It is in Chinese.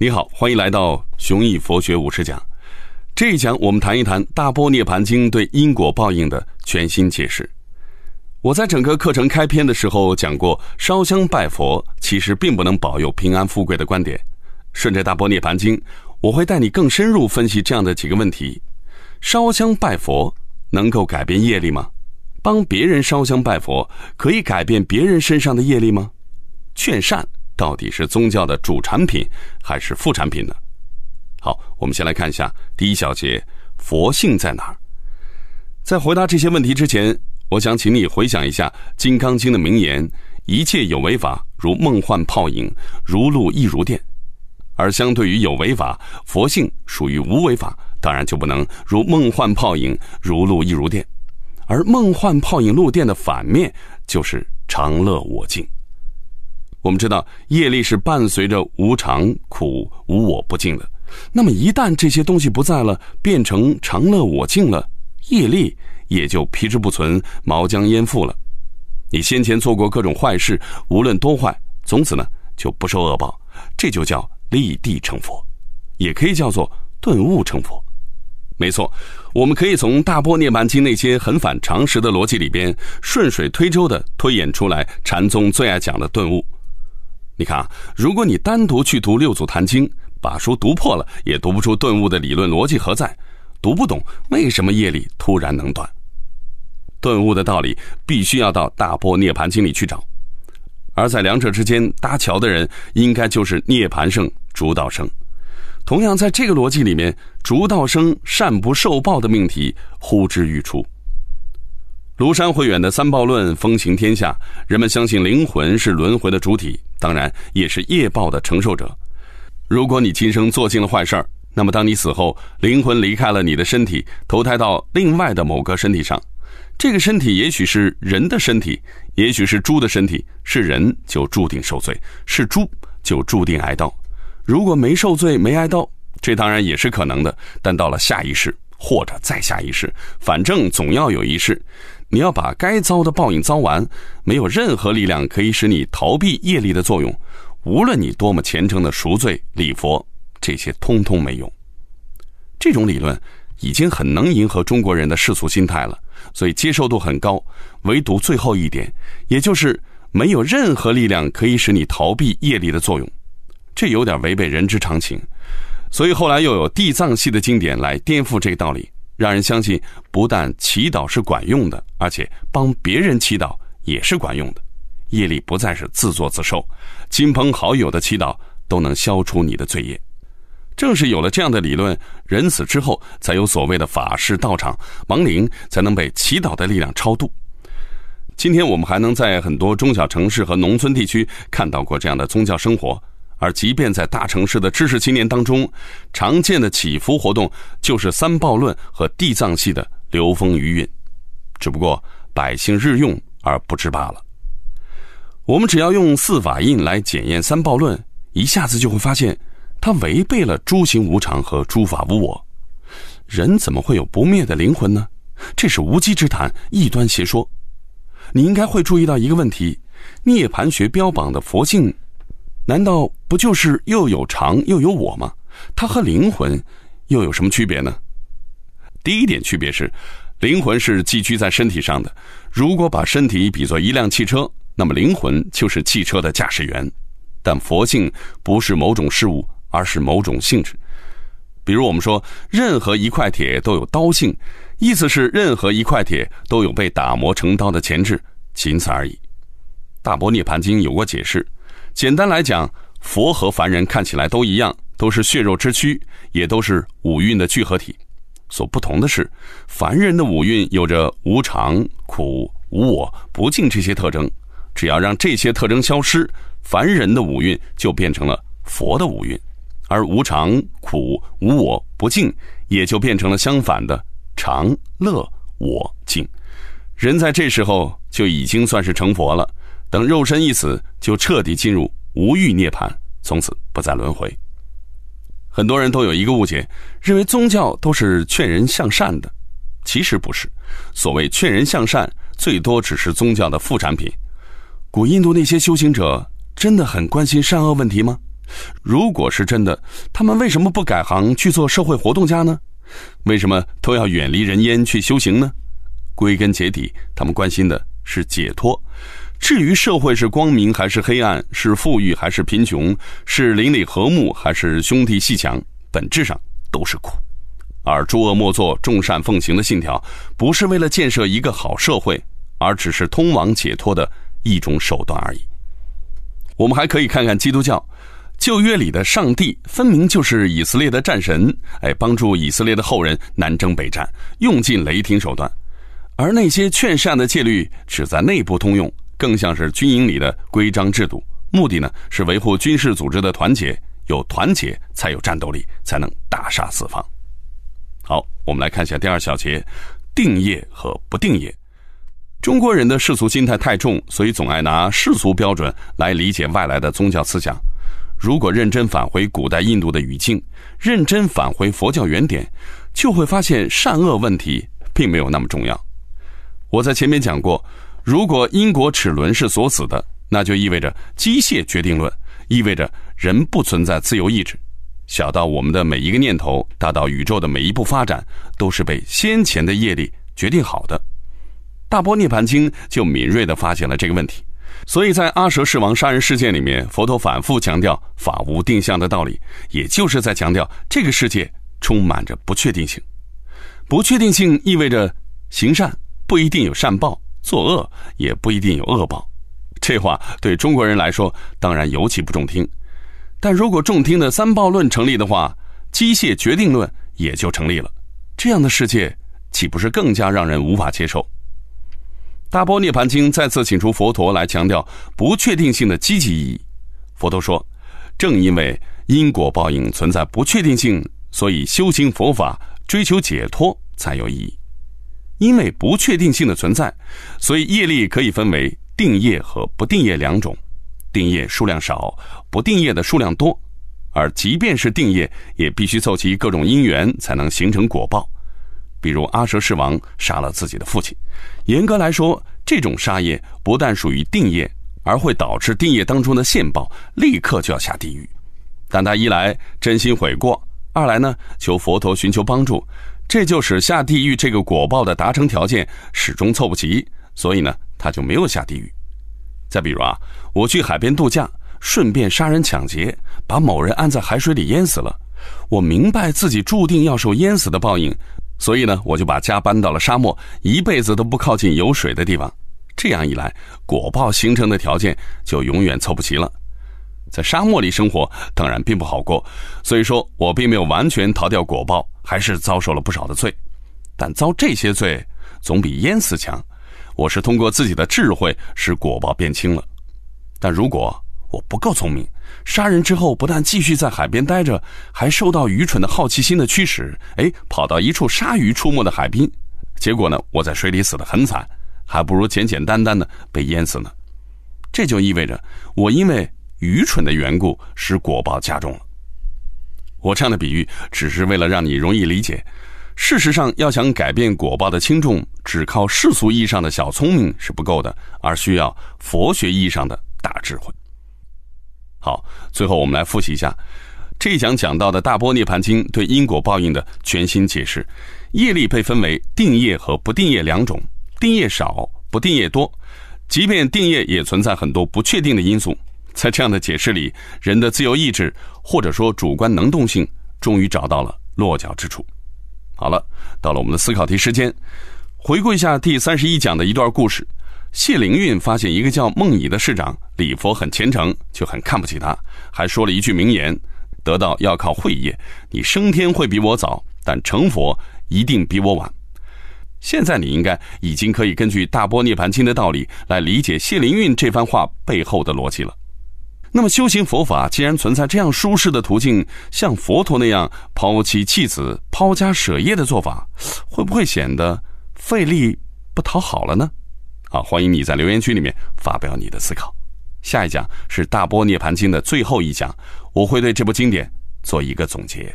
你好，欢迎来到雄毅佛学五十讲。这一讲我们谈一谈《大波涅盘经》对因果报应的全新解释。我在整个课程开篇的时候讲过，烧香拜佛其实并不能保佑平安富贵的观点。顺着《大波涅盘经》，我会带你更深入分析这样的几个问题：烧香拜佛能够改变业力吗？帮别人烧香拜佛可以改变别人身上的业力吗？劝善。到底是宗教的主产品还是副产品呢？好，我们先来看一下第一小节，佛性在哪儿？在回答这些问题之前，我想请你回想一下《金刚经》的名言：“一切有为法，如梦幻泡影，如露亦如电。”而相对于有为法，佛性属于无为法，当然就不能如梦幻泡影，如露亦如电。而梦幻泡影、露电的反面就是常乐我净。我们知道，业力是伴随着无常、苦、无我、不净的。那么，一旦这些东西不在了，变成常乐我净了，业力也就皮之不存、毛将焉附了。你先前做过各种坏事，无论多坏，从此呢就不受恶报。这就叫立地成佛，也可以叫做顿悟成佛。没错，我们可以从《大波涅槃经》那些很反常识的逻辑里边，顺水推舟的推演出来禅宗最爱讲的顿悟。你看啊，如果你单独去读《六祖坛经》，把书读破了，也读不出顿悟的理论逻辑何在，读不懂为什么夜里突然能断。顿悟的道理必须要到《大波涅盘经》里去找，而在两者之间搭桥的人，应该就是涅盘圣竺道生。同样，在这个逻辑里面，竺道生善不受报的命题呼之欲出。庐山慧远的三报论风行天下，人们相信灵魂是轮回的主体，当然也是业报的承受者。如果你今生做尽了坏事儿，那么当你死后，灵魂离开了你的身体，投胎到另外的某个身体上，这个身体也许是人的身体，也许是猪的身体，是人就注定受罪，是猪就注定挨刀。如果没受罪没挨刀，这当然也是可能的，但到了下一世或者再下一世，反正总要有一世。你要把该遭的报应遭完，没有任何力量可以使你逃避业力的作用。无论你多么虔诚的赎罪礼佛，这些通通没用。这种理论已经很能迎合中国人的世俗心态了，所以接受度很高。唯独最后一点，也就是没有任何力量可以使你逃避业力的作用，这有点违背人之常情。所以后来又有地藏系的经典来颠覆这个道理。让人相信，不但祈祷是管用的，而且帮别人祈祷也是管用的。业力不再是自作自受，亲朋好友的祈祷都能消除你的罪业。正是有了这样的理论，人死之后才有所谓的法事道场，亡灵才能被祈祷的力量超度。今天我们还能在很多中小城市和农村地区看到过这样的宗教生活。而即便在大城市的知识青年当中，常见的祈福活动就是三报论和地藏系的流风余韵，只不过百姓日用而不知罢了。我们只要用四法印来检验三报论，一下子就会发现，它违背了诸行无常和诸法无我。人怎么会有不灭的灵魂呢？这是无稽之谈，异端邪说。你应该会注意到一个问题：涅盘学标榜的佛性。难道不就是又有常又有我吗？它和灵魂又有什么区别呢？第一点区别是，灵魂是寄居在身体上的。如果把身体比作一辆汽车，那么灵魂就是汽车的驾驶员。但佛性不是某种事物，而是某种性质。比如我们说，任何一块铁都有刀性，意思是任何一块铁都有被打磨成刀的潜质，仅此而已。大波涅盘经有过解释。简单来讲，佛和凡人看起来都一样，都是血肉之躯，也都是五蕴的聚合体。所不同的是，凡人的五蕴有着无常、苦、无我、不净这些特征。只要让这些特征消失，凡人的五蕴就变成了佛的五蕴，而无常、苦、无我、不净也就变成了相反的常、乐、我、净。人在这时候就已经算是成佛了。等肉身一死，就彻底进入无欲涅槃，从此不再轮回。很多人都有一个误解，认为宗教都是劝人向善的，其实不是。所谓劝人向善，最多只是宗教的副产品。古印度那些修行者真的很关心善恶问题吗？如果是真的，他们为什么不改行去做社会活动家呢？为什么都要远离人烟去修行呢？归根结底，他们关心的是解脱。至于社会是光明还是黑暗，是富裕还是贫穷，是邻里和睦还是兄弟阋墙，本质上都是苦。而诸恶莫作、众善奉行的信条，不是为了建设一个好社会，而只是通往解脱的一种手段而已。我们还可以看看基督教。旧约里的上帝分明就是以色列的战神，哎，帮助以色列的后人南征北战，用尽雷霆手段；而那些劝善的戒律只在内部通用，更像是军营里的规章制度，目的呢是维护军事组织的团结，有团结才有战斗力，才能大杀四方。好，我们来看一下第二小节：定业和不定业。中国人的世俗心态太重，所以总爱拿世俗标准来理解外来的宗教思想。如果认真返回古代印度的语境，认真返回佛教原点，就会发现善恶问题并没有那么重要。我在前面讲过，如果因果齿轮是锁死的，那就意味着机械决定论，意味着人不存在自由意志。小到我们的每一个念头，大到宇宙的每一步发展，都是被先前的业力决定好的。大波涅盘经就敏锐地发现了这个问题。所以在阿蛇世王杀人事件里面，佛陀反复强调法无定向的道理，也就是在强调这个世界充满着不确定性。不确定性意味着行善不一定有善报，作恶也不一定有恶报。这话对中国人来说当然尤其不中听，但如果中听的三报论成立的话，机械决定论也就成立了。这样的世界岂不是更加让人无法接受？大波涅盘经再次请出佛陀来强调不确定性的积极意义。佛陀说：“正因为因果报应存在不确定性，所以修行佛法追求解脱才有意义。因为不确定性的存在，所以业力可以分为定业和不定业两种。定业数量少，不定业的数量多。而即便是定业，也必须凑齐各种因缘才能形成果报。”比如阿舍世王杀了自己的父亲，严格来说，这种杀业不但属于定业，而会导致定业当中的现报立刻就要下地狱。但他一来真心悔过，二来呢求佛陀寻求帮助，这就使下地狱这个果报的达成条件始终凑不齐，所以呢他就没有下地狱。再比如啊，我去海边度假，顺便杀人抢劫，把某人按在海水里淹死了，我明白自己注定要受淹死的报应。所以呢，我就把家搬到了沙漠，一辈子都不靠近有水的地方。这样一来，果报形成的条件就永远凑不齐了。在沙漠里生活当然并不好过，所以说我并没有完全逃掉果报，还是遭受了不少的罪。但遭这些罪总比淹死强。我是通过自己的智慧使果报变轻了。但如果我不够聪明，杀人之后不但继续在海边待着，还受到愚蠢的好奇心的驱使，哎，跑到一处鲨鱼出没的海滨，结果呢，我在水里死得很惨，还不如简简单单的被淹死呢。这就意味着我因为愚蠢的缘故，使果报加重了。我这样的比喻只是为了让你容易理解。事实上，要想改变果报的轻重，只靠世俗意义上的小聪明是不够的，而需要佛学意义上的大智慧。好，最后我们来复习一下这一讲讲到的《大波涅盘经》对因果报应的全新解释。业力被分为定业和不定业两种，定业少，不定业多。即便定业，也存在很多不确定的因素。在这样的解释里，人的自由意志或者说主观能动性，终于找到了落脚之处。好了，到了我们的思考题时间，回顾一下第三十一讲的一段故事。谢灵运发现一个叫孟乙的市长礼佛很虔诚，就很看不起他，还说了一句名言：“得道要靠慧业，你升天会比我早，但成佛一定比我晚。”现在你应该已经可以根据《大波涅盘经》的道理来理解谢灵运这番话背后的逻辑了。那么修行佛法既然存在这样舒适的途径，像佛陀那样抛妻弃子、抛家舍业的做法，会不会显得费力不讨好了呢？好，欢迎你在留言区里面发表你的思考。下一讲是《大波涅盘经》的最后一讲，我会对这部经典做一个总结。